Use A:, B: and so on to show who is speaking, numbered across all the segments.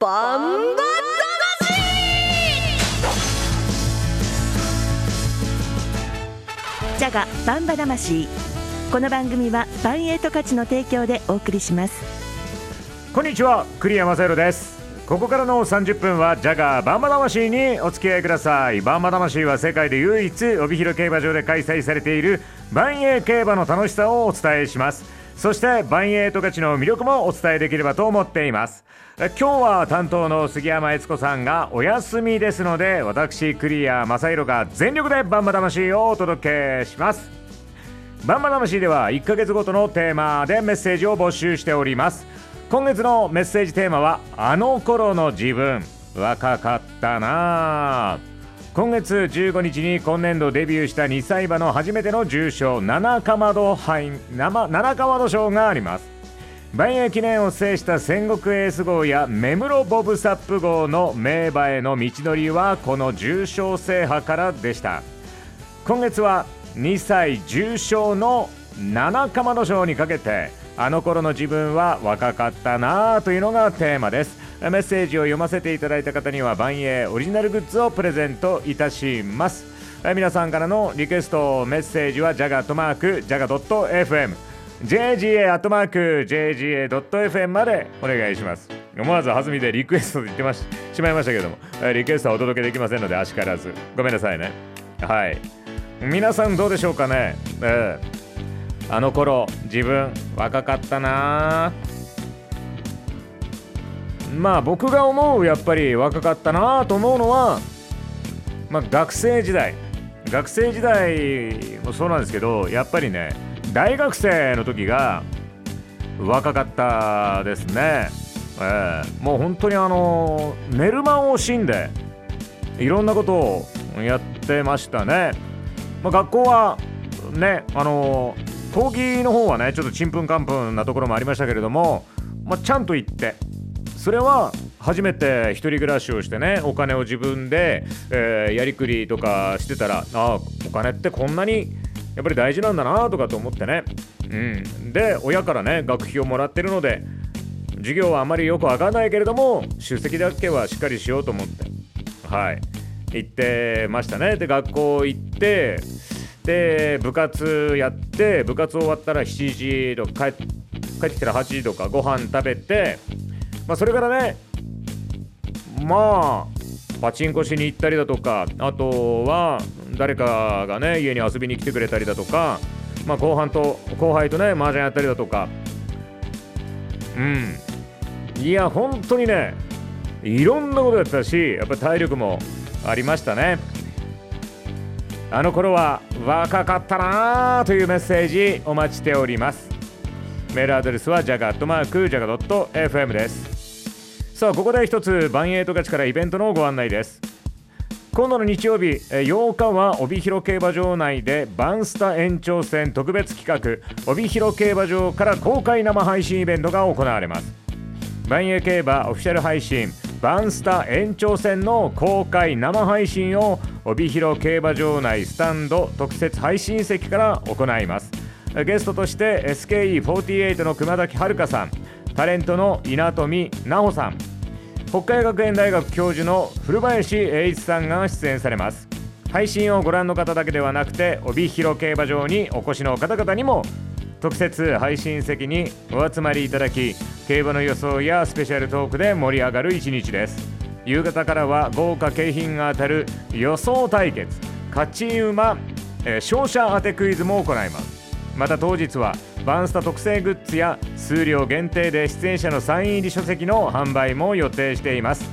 A: バンバ
B: ジャガバンバ魂。この番組はバンエイト価値の提供でお送りします。
C: こんにちは栗山正宏です。ここからの30分はジャガーバンバ魂にお付き合いください。バンバ魂は世界で唯一帯広競馬場で開催されている万栄競馬の楽しさをお伝えします。そして万栄十勝の魅力もお伝えできればと思っています。今日は担当の杉山悦子さんがお休みですので私クリア正宏が全力でバンバ魂をお届けします。バンバ魂では1ヶ月ごとのテーマでメッセージを募集しております。今月のメッセージテーマはあの頃の自分。若かったなぁ。今月15日に今年度デビューした2歳馬の初めての重賞七かまど杯七かまど賞があります。万栄記念を制した戦国エース号や目室ボブサップ号の名馬への道のりはこの重賞制覇からでした。今月は2歳重賞の七かまど賞にかけてあの頃の自分は若かったなあというのがテーマです。メッセージを読ませていただいた方には万栄オリジナルグッズをプレゼントいたします。皆さんからのリクエストメッセージはジャガットマークジャガドット .fm JGA アットマーク JGA.fm までお願いします。思わず弾みでリクエストと言ってまししまいましたけどもリクエストはお届けできませんのであしからず。ごめんなさいね。はい。皆さんどうでしょうかね、えーあの頃自分若かったなまあ僕が思うやっぱり若かったなと思うのは、まあ、学生時代。学生時代もそうなんですけどやっぱりね大学生の時が若かったですね、えー、もう本当にあの寝る間を惜しんでいろんなことをやってましたね、まあ、学校はねあの講義の方はねちょっとちんぷんかんぷんなところもありましたけれども、まあ、ちゃんと行ってそれは初めて1人暮らしをしてねお金を自分で、えー、やりくりとかしてたらあお金ってこんなにやっぱり大事なんだなとかと思ってね、うん、で親からね学費をもらってるので授業はあまりよくわかんないけれども出席だけはしっかりしようと思ってはい。行ってましたね。で学校行ってで部活やって部活終わったら7時とか帰ってきたら8時とかご飯食べてまあそれからねまあパチンコしに行ったりだとかあとは誰かがね家に遊びに来てくれたりだとかまあ後半と後輩とね麻雀やったりだとか。うん。いや本当にねいろんなことやったしやっぱ体力もありましたね。あの頃は若かったなというメッセージお待ちしております。メールアドレスはジャガットマークジャガドット .fm です。さあここで一つバンエイト勝ちからイベントのご案内です。今度の日曜日8日は帯広競馬場内でバンスタ延長戦特別企画帯広競馬場から公開生配信イベントが行われます。バンエイ競馬オフィシャル配信バンスタ延長戦の公開生配信を帯広競馬場内スタンド特設配信席から行います。ゲストとして SKE48 の熊崎遥さん。タレントの稲富奈穂さん。北海学園大学教授の古林栄一さんが出演されます。配信をご覧の方だけではなくて帯広競馬場にお越しの方々にも特設配信席にお集まりいただき競馬の予想やスペシャルトークで盛り上がる一日です。夕方からは豪華景品が当たる予想対決。勝ち馬、えー、勝者当てクイズも行います。また当日はバンスタ特製グッズや数量限定で出演者のサイン入り書籍の販売も予定しています。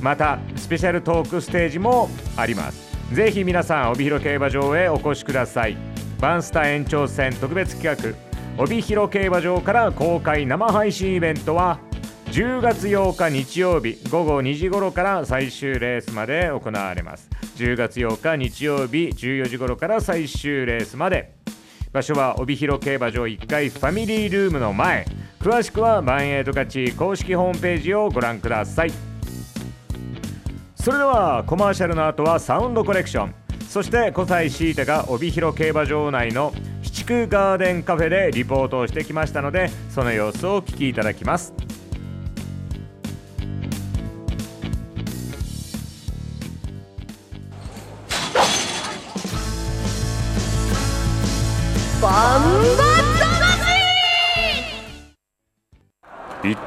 C: またスペシャルトークステージもあります。ぜひ皆さん帯広競馬場へお越しください。バンスタ延長戦特別企画帯広競馬場から公開生配信イベントは10月8日日曜日午後2時頃から最終レースまで行われます。10月8日日曜日14時頃から最終レースまで。場所は帯広競馬場1階ファミリールームの前。詳しくはバンエイト勝ち公式ホームページをご覧ください。それではコマーシャルの後はサウンドコレクション。そして小西シータが帯広競馬場内の七区ガーデンカフェでリポートをしてきましたのでその様子をお聞きいただきます。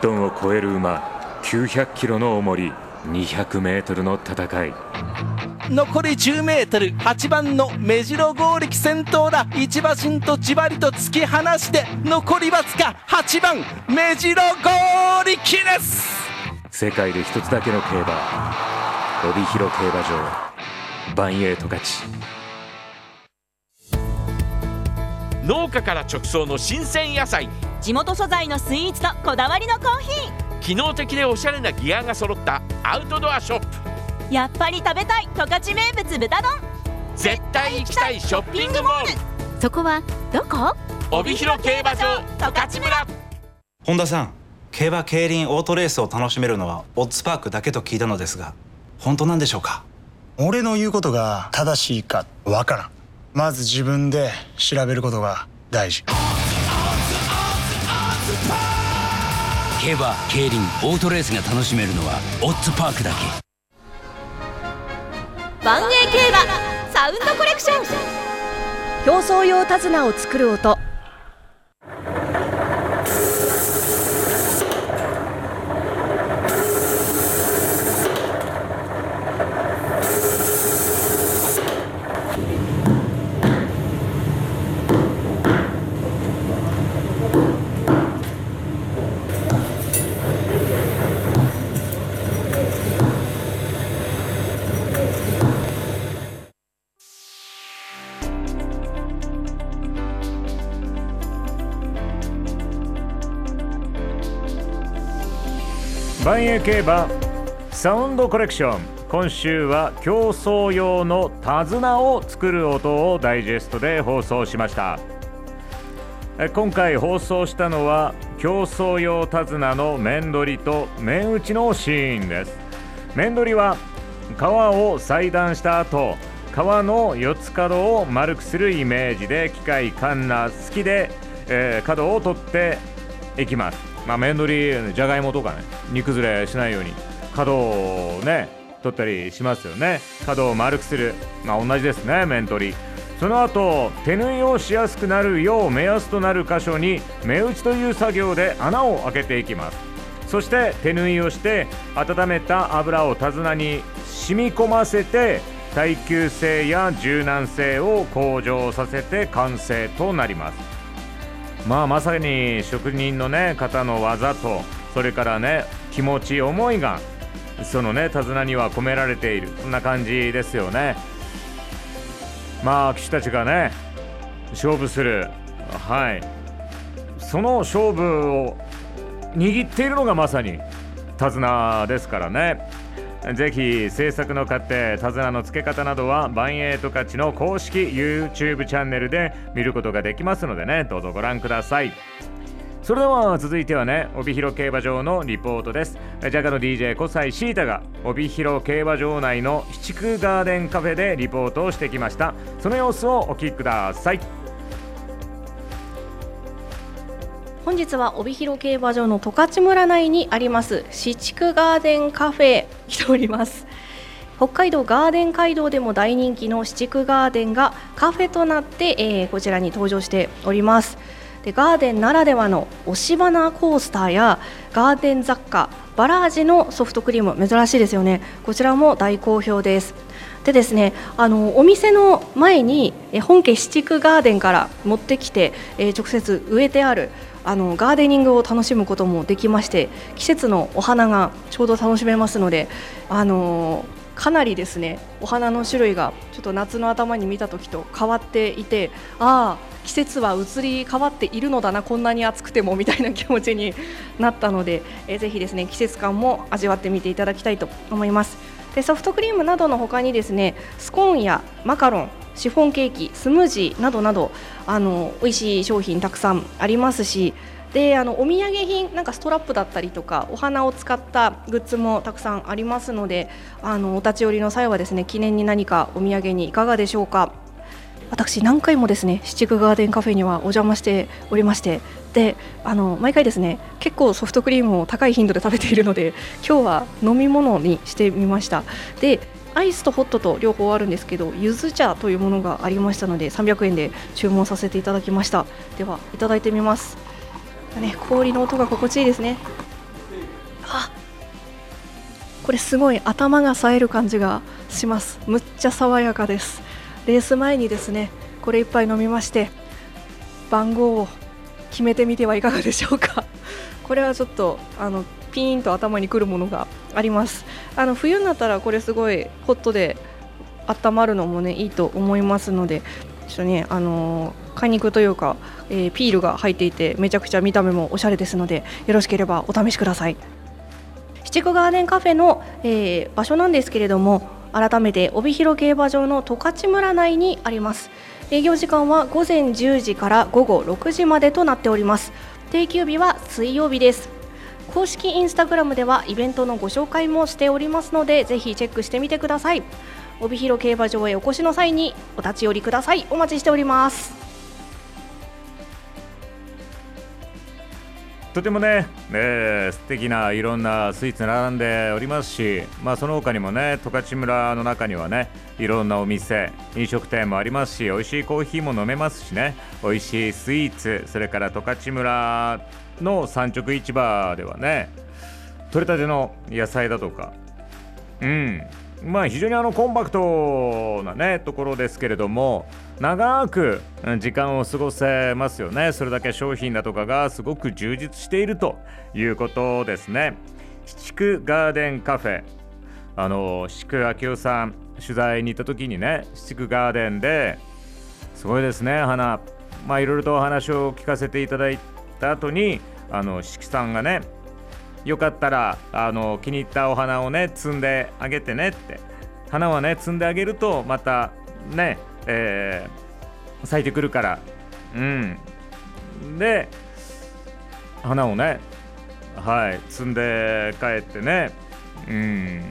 C: トンを超える馬900キロの重り200メートルの戦い。
A: 残り10メートル8番の目白剛力先頭だ。一馬身とじわりと突き放して残りわずか8番目白剛力です。
C: 世界で一つだけの競馬帯広競馬場バンエイト勝ち。
D: 農家から直送の新鮮野菜
E: 地元素材のスイーツとこだわりのコーヒー。
D: 機能的でおしゃれなギアが揃ったアウトドアショップ。
E: やっぱり食べたい十勝名物豚丼。
D: 絶対行きたいショッピングモール。
E: そこはどこ？
D: 帯広競馬場十勝村。
F: 本田さん競馬競輪オートレースを楽しめるのはオッズパークだけと聞いたのですが本当なんでしょうか？
G: 俺の言うことが正しいかわからん。まず自分で調べることが大事
H: 競馬競輪オートレースが楽しめるのはオッズパークだけ。
E: 万栄競馬サウンドコレクション。
B: 競争用手綱を作る音。
C: 万栄競馬サウンドコレクション。今週は競争用の手綱を作る音をダイジェストで放送しました。今回放送したのは競争用手綱の面取りと面打ちのシーンです。面取りは皮を裁断した後皮の四つ角を丸くするイメージで機械カンナ好きで、えー角を取っていきます。まあ面取りじゃがいもとかね煮崩れしないように角をね取ったりしますよね。角を丸くする。まあ同じですね面取り。その後手縫いをしやすくなるよう目安となる箇所に目打ちという作業で穴を開けていきます。そして手縫いをして温めた油を手綱に染み込ませて耐久性や柔軟性を向上させて完成となります。まあまさに職人のね方の技とそれからね気持ち思いがそのね手綱には込められているそんな感じですよね。まあ騎士たちがね勝負する。はい。その勝負を握っているのがまさに手綱ですからね。ぜひ制作の過程手綱の付け方などはバンエイト勝ちの公式 YouTube チャンネルで見ることができますのでねどうぞご覧ください。それでは続いてはね帯広競馬場のリポートです。ジャガの DJ 小西シータが帯広競馬場内の七区ガーデンカフェでリポートをしてきました。その様子をお聞きください。
I: 本日は帯広競馬場の十勝村内にあります四畜ガーデンカフェ 来ております。北海道ガーデン街道でも大人気の四畜ガーデンがカフェとなって、えーこちらに登場しております。でガーデンならではの押し花コースターやガーデン雑貨バラ味のソフトクリーム珍しいですよね。こちらも大好評です。でですねあのお店の前に本家七区ガーデンから持ってきて、えー直接植えてあるあのガーデニングを楽しむこともできまして季節のお花がちょうど楽しめますのであのかなりですねお花の種類がちょっと夏の頭に見た時と変わっていてああ季節は移り変わっているのだなこんなに暑くてもみたいな気持ちになったので、えーぜひですね季節感も味わってみていただきたいと思います。でソフトクリームなどの他にですねスコーンやマカロンシフォンケーキスムージーなどなどあの美味しい商品たくさんありますしであのお土産品なんかストラップだったりとかお花を使ったグッズもたくさんありますのであのお立ち寄りの際はですね記念に何かお土産にいかがでしょうか。私何回もですね七区ガーデンカフェにはお邪魔しておりましてであの毎回ですね結構ソフトクリームを高い頻度で食べているので今日は飲み物にしてみました。でアイスとホットと両方あるんですけどゆず茶というものがありましたので300円で注文させていただきました。ではいただいてみます。ね氷の音が心地いいですね。あこれすごい頭が冴える感じがします。むっちゃ爽やかです。レース前にですねこれ一杯飲みまして番号を決めてみてはいかがでしょうか。これはちょっとあのピーンと頭にくるものがあります。あの冬になったらこれすごいホットで温まるのもねいいと思いますのでちょっとねあのー果肉というか、えーピールが入っていてめちゃくちゃ見た目もおしゃれですのでよろしければお試しください。七区ガーデンカフェの、えー場所なんですけれども改めて帯広競馬場の十勝村内にあります。営業時間は午前10時から午後6時までとなっております。定休日は水曜日です。公式インスタグラムではイベントのご紹介もしておりますのでぜひチェックしてみてください。帯広競馬場へお越しの際にお立ち寄りください。お待ちしております。
C: とてもね、えー素敵ないろんなスイーツ並んでおりますし、まあ、その他にもね十勝村の中にはねいろんなお店飲食店もありますし美味しいコーヒーも飲めますしね美味しいスイーツそれから十勝村の産直市場ではね取れたての野菜だとかうんまあ非常にあのコンパクトなねところですけれども長く時間を過ごせますよね。それだけ商品だとかがすごく充実しているということですね。七区ガーデンカフェ。あの七区明夫さん取材に行った時にね七区ガーデンですごいですね花。まあいろいろとお話を聞かせていただいた後にあの四季さんがねよかったらあの気に入ったお花をね摘んであげてねって。花はね摘んであげるとまたね、えー咲いてくるから。うん。で花をねはい摘んで帰ってね。うん。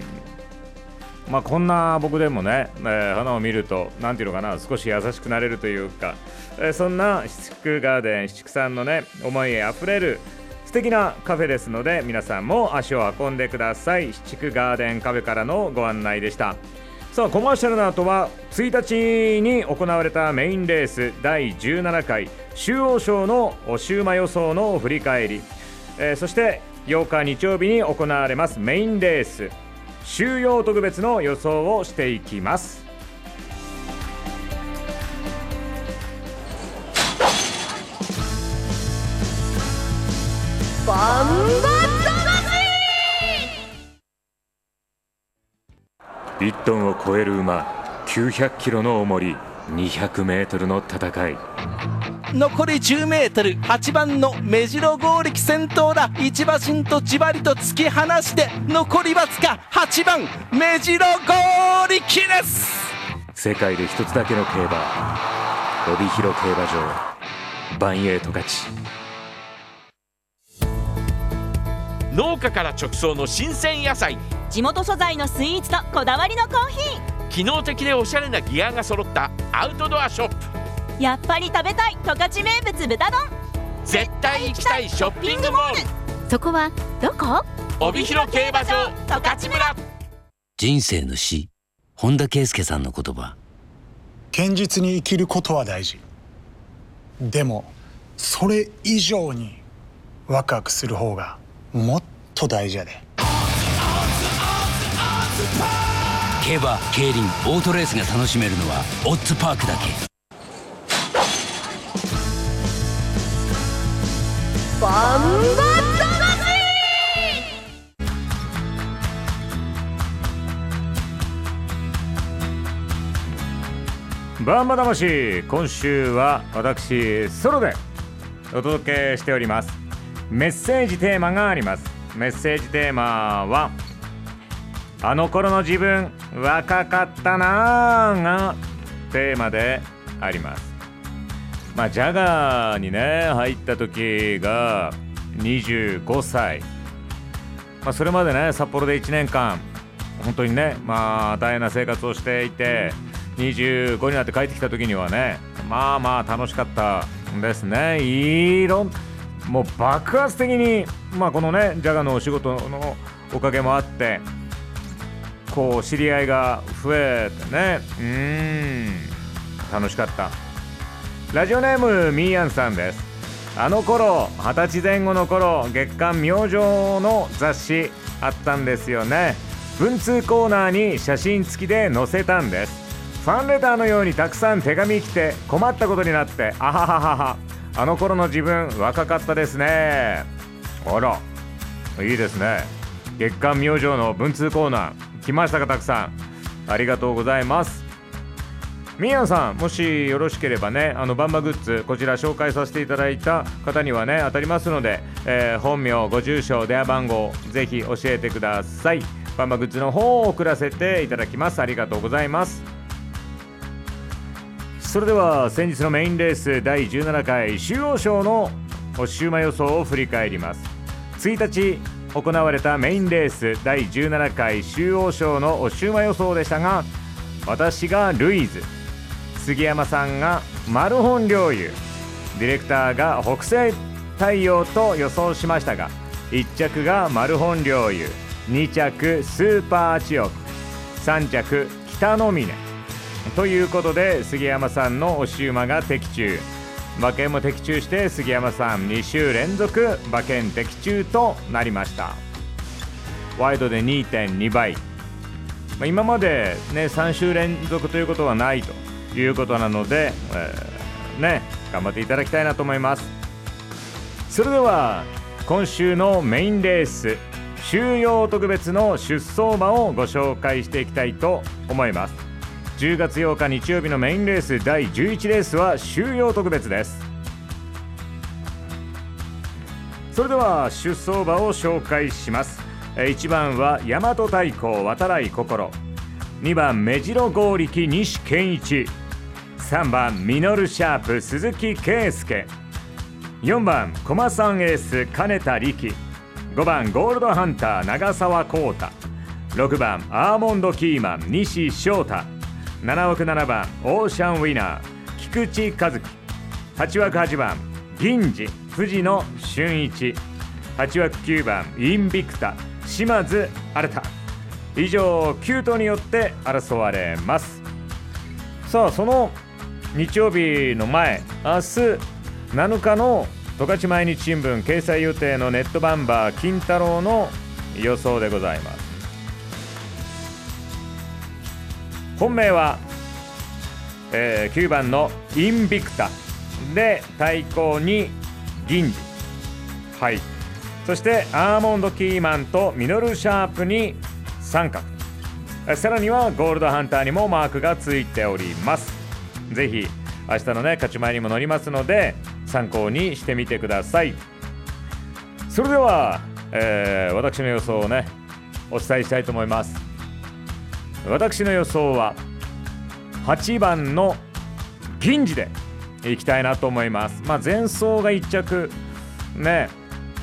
C: まあこんな僕でもね、えー花を見ると何ていうのかな少し優しくなれるというか、えーそんな七区ガーデン七区さんのね思いあふれる素敵なカフェですので皆さんも足を運んでください。七区ガーデンカフェからのご案内でしたさあコマーシャルの後は1日に行われたメインレース第17回中央賞の週末予想の振り返り、えーそして8日日曜日に行われますメインレース。収容特別の予想をしていきます。1トンを超える馬900キロの重り200メートルの戦い。
A: 残り 10m8 番の目白剛力先頭だ。一馬身とじわりと突き放して残りわずか8番目白剛力です。
C: 世界で一つだけの競馬帯広競馬場バンエイト勝ち。
D: 農家から直送の新鮮野菜
E: 地元素材のスイーツとこだわりのコーヒ
D: 機能的でおしゃれなギアが揃ったアウトドアショップ。
E: ーやっぱり食べたい十勝名物豚丼。
D: 絶対行きたいショッピングモール。
E: そこはどこ？
D: 帯広競馬場十勝村。
H: 人生の死本田圭佑さんの言葉。
G: 堅実に生きることは大事。でもそれ以上にワクワクする方がもっと大事やで
H: 競馬競輪オートレースが楽しめるのはオッズパークだけ。
C: バンバ魂今週は私ソロでお届けしております。メッセージテーマがあります。メッセージテーマはあの頃の自分若かったなーがテーマであります。まあジャガーにね入った時が25歳。まあそれまでね札幌で1年間本当にねまあ大変な生活をしていて25になって帰ってきた時にはねまあまあ楽しかったですね。いろんもう爆発的にまあこのねジャガのお仕事のおかげもあってこう知り合いが増えてね。うーん。楽しかった。ラジオネームみーやんさんです。あの頃二十歳前後の頃月刊明星の雑誌あったんですよね。文通コーナーに写真付きで載せたんです。ファンレターのようにたくさん手紙来て困ったことになってあはははは。あの頃の自分若かったですね。あらいいですね。月刊明星の文通コーナー。来ましたかたくさん。ありがとうございます。みやさんもしよろしければねあのバンバグッズこちら紹介させていただいた方にはね当たりますので、えー本名ご住所電話番号ぜひ教えてください。バンバグッズの方を送らせていただきます。ありがとうございます。それでは先日のメインレース第17回中央賞のおシューマ予想を振り返ります。1日行われたメインレース第17回中央賞のおシューマ予想でしたが私がルイズ杉山さんがマルホン陵侑ディレクターが北西太陽と予想しましたが1着がマルホン陵侑2着スーパーチオク3着北の峰。ということで杉山さんの押し馬が的中。馬券も的中して杉山さん2週連続馬券的中となりました。ワイドで2.2倍、まあ、今まで、ね、3週連続ということはないということなので、えーね頑張っていただきたいなと思います。それでは今週のメインレース収容特別の出走馬をご紹介していきたいと思います。10月8日日曜日のメインレース第11レースは収容特別です。それでは出走馬を紹介します。1番は大和太鼓渡来心。2番目白剛力西健一。3番ミノルシャープ鈴木圭介。4番駒さんエース金田力。5番ゴールドハンター長澤浩太。6番アーモンドキーマン西翔太。7枠7番オーシャンウィナー菊池和樹。8枠8番銀次藤野俊一。8枠9番インビクタ島津新太。以上9頭によって争われます。さあその日曜日の前明日7日の十勝毎日新聞掲載予定のネットバンバー金太郎の予想でございます。本命は、えー9番のインビクタ。で対抗に銀次。はい。そしてアーモンドキーマンとミノルシャープに三角。さらにはゴールドハンターにもマークがついております。ぜひ明日のね勝ち前にも乗りますので参考にしてみてください。それでは、えー私の予想をねお伝えしたいと思います。私の予想は8番の銀次でいきたいなと思います。まあ前走が1着。ね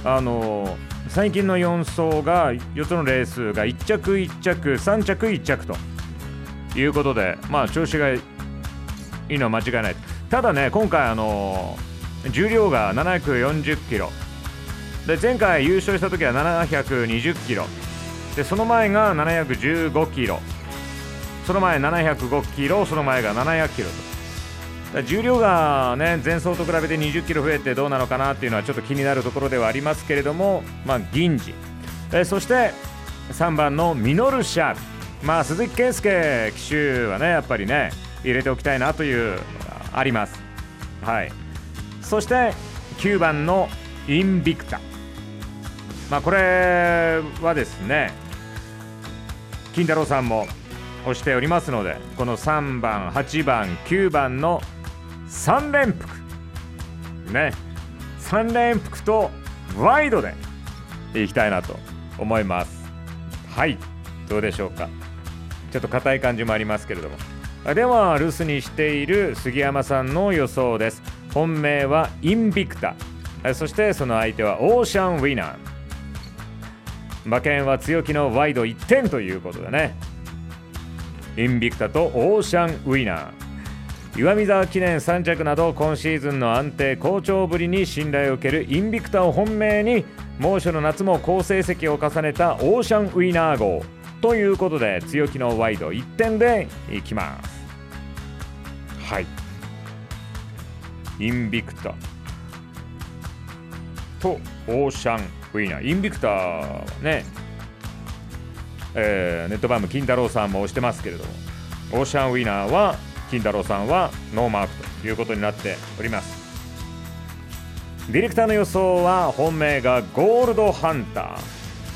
C: あのー最近の4走が4つのレースが1着1着3着1着ということでまあ調子がいいのは間違いない。ただね今回あのー重量が740キロ。で前回優勝した時は720キロ。でその前が715キロ。その前705キロその前が700キロと。重量がね前走と比べて20キロ増えてどうなのかなっていうのはちょっと気になるところではありますけれどもまあ銀次。えそして3番のミノルシャまあ鈴木健介騎手はねやっぱりね入れておきたいなというあります。はい。そして9番のインビクタ。まあこれはですね金太郎さんも押しておりますのでこの3番8番9番の3連複。ね。3連複とワイドでいきたいなと思います。はい。どうでしょうか。ちょっと硬い感じもありますけれども。では留守にしている杉山さんの予想です。本命はインビクタ。そしてその相手はオーシャンウィナー。馬券は強気のワイド1点ということでね。インビクタとオーシャンウィナー。岩見沢記念3着など今シーズンの安定好調ぶりに信頼を受けるインビクタを本命に猛暑の夏も好成績を重ねたオーシャンウィナー号ということで強気のワイド1点でいきます。はい。インビクタとオーシャンウィナー。インビクタね、えーネットバーム金太郎さんも押してますけれどもオーシャンウィナーは金太郎さんはノーマークということになっております。ディレクターの予想は本命がゴールドハンタ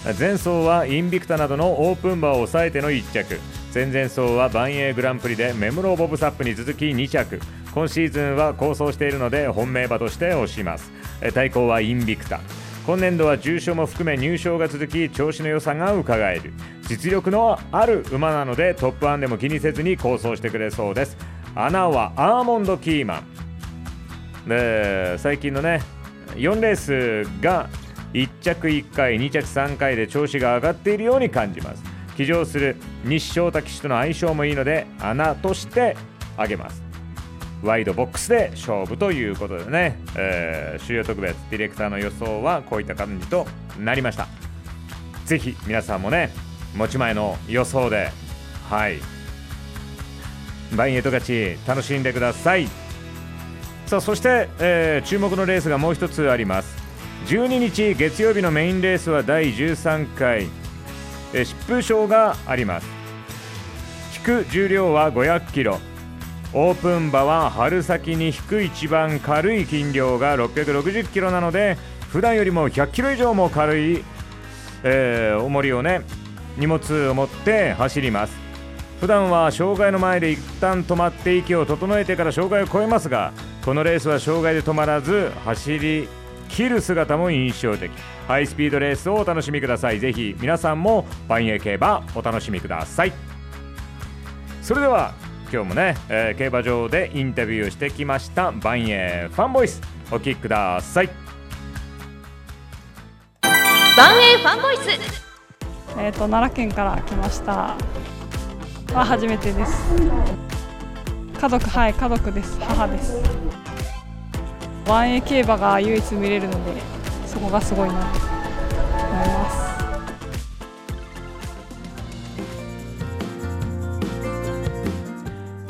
C: ー。前走はインビクタなどのオープン馬を抑えての1着。前々走はバンエーグランプリでメムローボブサップに続き2着。今シーズンは構想しているので本命馬として推します。対抗はインビクタ。今年度は重賞も含め入賞が続き調子の良さがうかがえる。実力のある馬なのでトップ1でも気にせずに構想してくれそうです。穴はアーモンドキーマン。で最近のね4レースが1着1回2着3回で調子が上がっているように感じます。騎乗する西翔太騎手との相性もいいので穴として挙げます。ワイドボックスで勝負ということでね、えー、主要特別ディレクターの予想はこういった感じとなりました。ぜひ皆さんもね持ち前の予想ではい。バイエット勝ち楽しんでください。さあそして、えー注目のレースがもう一つあります。12日月曜日のメインレースは第13回、えー疾風賞があります。引く重量は500キロ。オープン馬は春先に引く一番軽い斤量が660キロなので普段よりも100キロ以上も軽い、えー重りをね荷物を持って走ります。普段は障害の前で一旦止まって息を整えてから障害を越えますがこのレースは障害で止まらず走り切る姿も印象的。ハイスピードレースをお楽しみください。ぜひ皆さんも万栄競馬お楽しみください。それでは今日もね、えー競馬場でインタビューをしてきました万栄ファンボイス。お聞きください。
E: 万栄ファンボイス。
J: えー、と奈良県から来ました。は初めてです。家族はい家族です。母です。ワンエ競馬が唯一見れるのでそこがすごいなと思います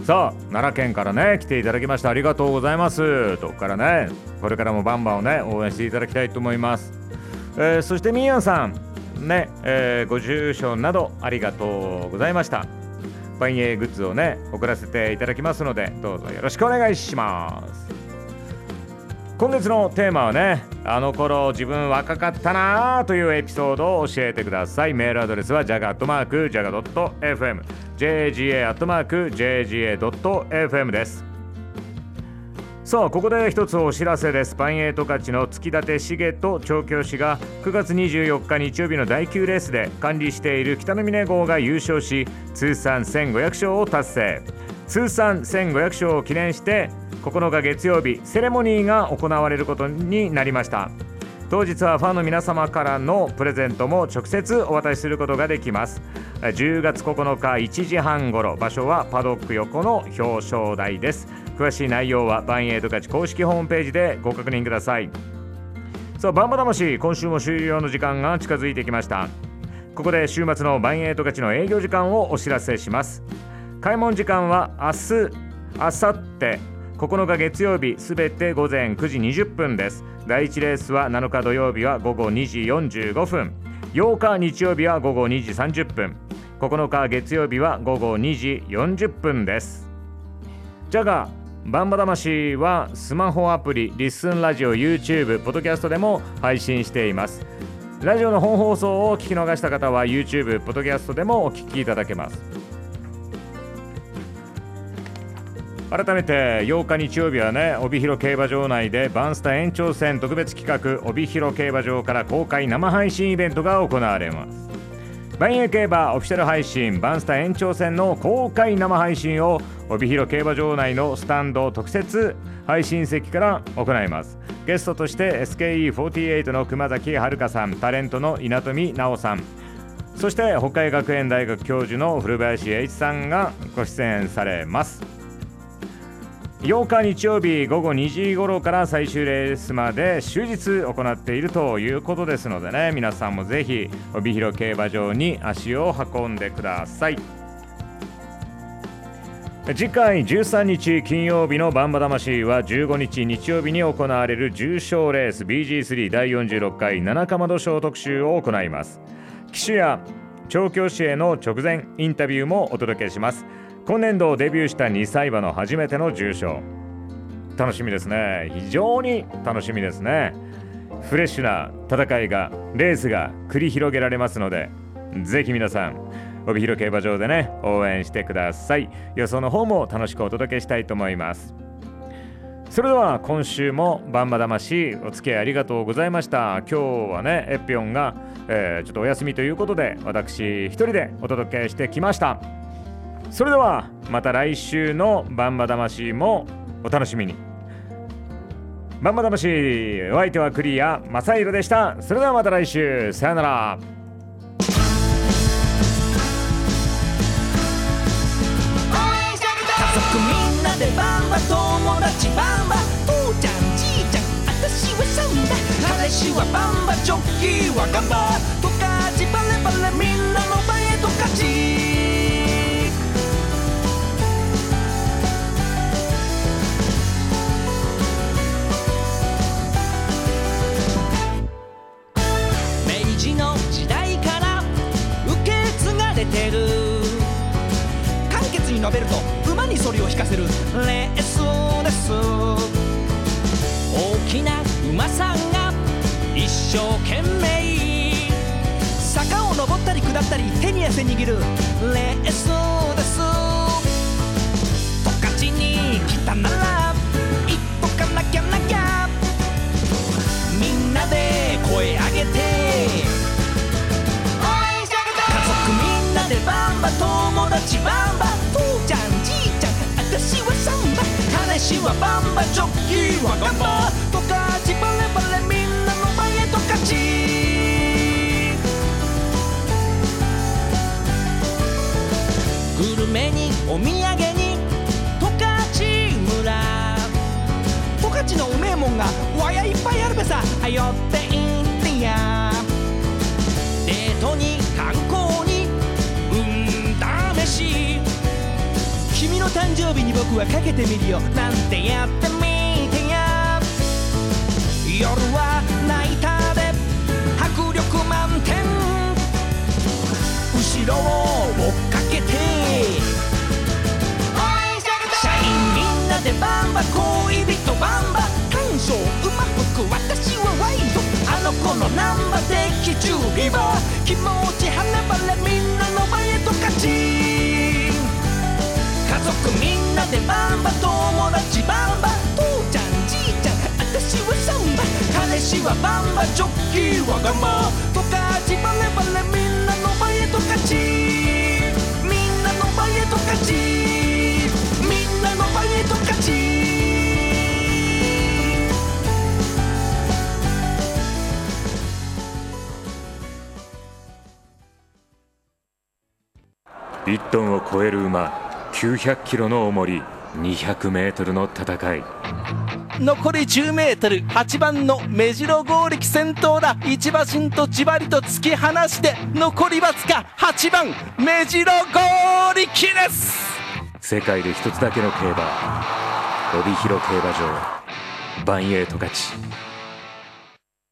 C: さあ奈良県からね来ていただきましてありがとうございます。とこからねこれからもバンバンをね応援していただきたいと思います、えーそしてみーやんさんね、えーご住所などありがとうございました。バンエグッズをね送らせていただきますのでどうぞよろしくお願いします。今月のテーマはねあの頃自分若かったなあというエピソードを教えてください。メールアドレスは jaga.jaga.fm jaga.jaga.fm です。さあここで一つお知らせです。パンエイト勝ちの月立茂と調教師が9月24日日曜日の第9レースで管理している北の峰号が優勝し通算1500勝を達成。通算1500勝を記念して9日月曜日セレモニーが行われることになりました。当日はファンの皆様からのプレゼントも直接お渡しすることができます。10月9日1時半頃場所はパドック横の表彰台です。詳しい内容はバンエイド勝ち公式ホームページでご確認ください。さあバンバ魂今週も終了の時間が近づいてきました。ここで週末のバンエイト勝ちの営業時間をお知らせします。開門時間は明日明後日9日月曜日すべて午前9時20分です。第1レースは7日土曜日は午後2時45分。8日日曜日は午後2時30分。9日月曜日は午後2時40分です。ジャガバンバ魂はスマホアプリリッスンラジオ YouTube ポッドキャストでも配信しています。ラジオの本放送を聞き逃した方は YouTube ポッドキャストでもお聞きいただけます。改めて8日日曜日はね帯広競馬場内でバンスタ延長戦特別企画帯広競馬場から公開生配信イベントが行われます。バンエー競馬オフィシャル配信バンスタ延長戦の公開生配信を帯広競馬場内のスタンド特設配信席から行います。ゲストとして SKE48 の熊崎遥さんタレントの稲富直さん。そして北海学園大学教授の古林栄一さんがご出演されます。8日日曜日午後2時頃から最終レースまで終日行っているということですのでね皆さんもぜひ帯広競馬場に足を運んでください。次回13日金曜日のバンバ魂は15日日曜日に行われる重賞レース BG3 第46回七かまど賞特集を行います。騎手や調教師への直前インタビューもお届けします。今年度デビューした2歳馬の初めての重賞。楽しみですね。非常に楽しみですね。フレッシュな戦いがレースが繰り広げられますのでぜひ皆さん帯広競馬場でね応援してください。予想の方も楽しくお届けしたいと思います。それでは今週もバンバ魂お付き合いありがとうございました。今日はねエピョンが、えーちょっとお休みということで私一人でお届けしてきました。それではまた来週のバンバ魂もお楽しみに。バンバ魂お相手はクリア正宏でした。それではまた来週。さよなら。
K: 家族みんなでバンバ友達バンバ父ちゃんじいちゃん私はサンバ彼氏はバンバジョッキーはガンバトカチバレバレみんなの前へトカお土産に十勝村。十勝のうめえもんがわやいっぱいあるべさ。はよっていってや。デートに観光に運試し君の誕生日に僕はかけてみるよ。なんてやってみてや。夜はナイターで。迫力満点。後ろを追っでバンバ恋人バンバ短所馬服私はワイドあの子のナンバ的中リバー気持ち晴れ晴れみんなの前へと勝ち家族みんなでバンバ友達バンバ父ちゃんじいちゃん私はサンバ彼氏はバンバジョッキーはガンバトカチバレバレみんなの前へと勝ちみんなの前へと勝ち
C: トンを超える馬900キロの重り200メートルの戦い。
A: 残り 10m 8番の目白剛力先頭だ。一馬身とじわりと突き放して残りわずか8番目白剛力です。
C: 世界で一つだけの競馬帯広競馬場。バンエイト勝ち。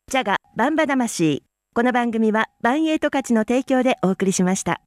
B: ジャガバンバ魂。この番組はバンエイト価値の提供でお送りしました